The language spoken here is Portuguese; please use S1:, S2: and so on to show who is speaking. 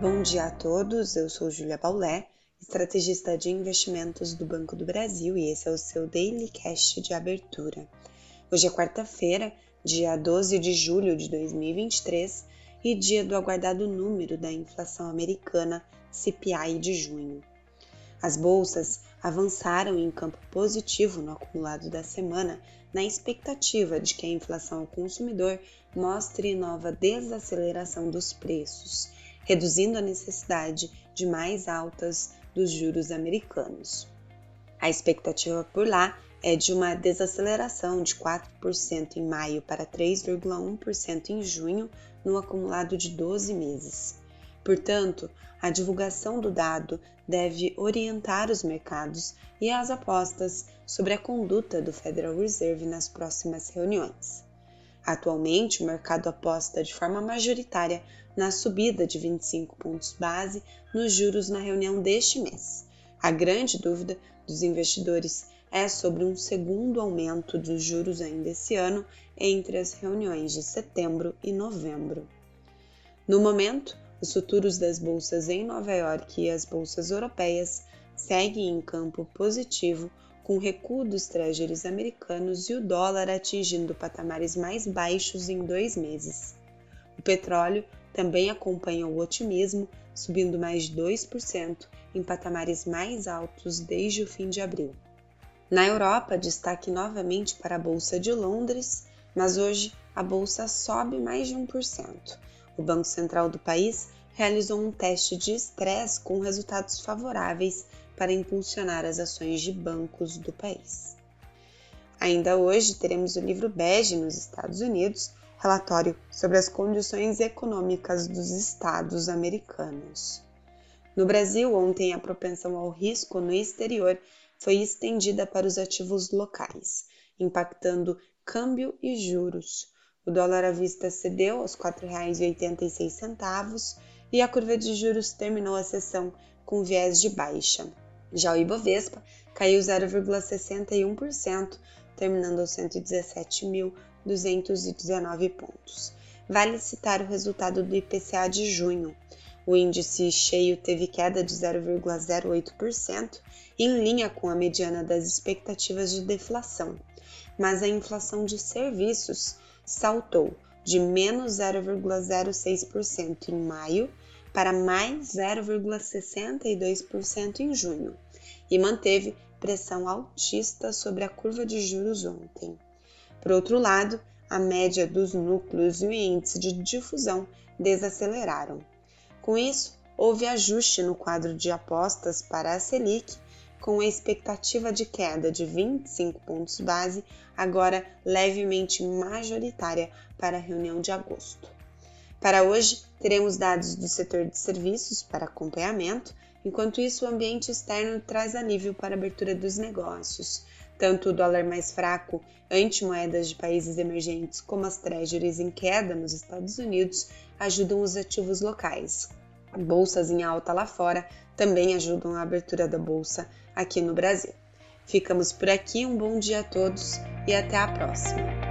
S1: Bom dia a todos, eu sou Julia Baulé, estrategista de investimentos do Banco do Brasil e esse é o seu Daily Cash de abertura. Hoje é quarta-feira, dia 12 de julho de 2023 e dia do aguardado número da inflação americana CPI de junho. As bolsas avançaram em campo positivo no acumulado da semana, na expectativa de que a inflação ao consumidor mostre nova desaceleração dos preços reduzindo a necessidade de mais altas dos juros americanos. A expectativa por lá é de uma desaceleração de 4% em maio para 3,1% em junho, no acumulado de 12 meses. Portanto, a divulgação do dado deve orientar os mercados e as apostas sobre a conduta do Federal Reserve nas próximas reuniões. Atualmente, o mercado aposta de forma majoritária na subida de 25 pontos base nos juros na reunião deste mês. A grande dúvida dos investidores é sobre um segundo aumento dos juros ainda esse ano entre as reuniões de setembro e novembro. No momento, os futuros das bolsas em Nova York e as bolsas europeias seguem em campo positivo com o recuo dos treasuries americanos e o dólar atingindo patamares mais baixos em dois meses. O petróleo também acompanha o otimismo, subindo mais de 2% em patamares mais altos desde o fim de abril. Na Europa, destaque novamente para a Bolsa de Londres, mas hoje a bolsa sobe mais de 1%. O Banco Central do país realizou um teste de estresse com resultados favoráveis para impulsionar as ações de bancos do país. Ainda hoje teremos o livro bege nos Estados Unidos, relatório sobre as condições econômicas dos estados americanos. No Brasil, ontem a propensão ao risco no exterior foi estendida para os ativos locais, impactando câmbio e juros. O dólar à vista cedeu aos R$ 4,86 e a curva de juros terminou a sessão com viés de baixa. Já o Ibovespa caiu 0,61%, terminando aos 117.219 pontos. Vale citar o resultado do IPCA de junho. O índice cheio teve queda de 0,08%, em linha com a mediana das expectativas de deflação, mas a inflação de serviços saltou de menos 0,06% em maio para mais 0,62% em junho e manteve pressão altista sobre a curva de juros ontem. Por outro lado, a média dos núcleos e o índice de difusão desaceleraram. Com isso, houve ajuste no quadro de apostas para a Selic, com a expectativa de queda de 25 pontos base, agora levemente majoritária para a reunião de agosto. Para hoje, teremos dados do setor de serviços para acompanhamento, enquanto isso, o ambiente externo traz alívio para a abertura dos negócios. Tanto o dólar mais fraco ante moedas de países emergentes como as treasuries em queda nos Estados Unidos ajudam os ativos locais. Bolsas em alta lá fora também ajudam a abertura da bolsa aqui no Brasil. Ficamos por aqui, um bom dia a todos e até a próxima!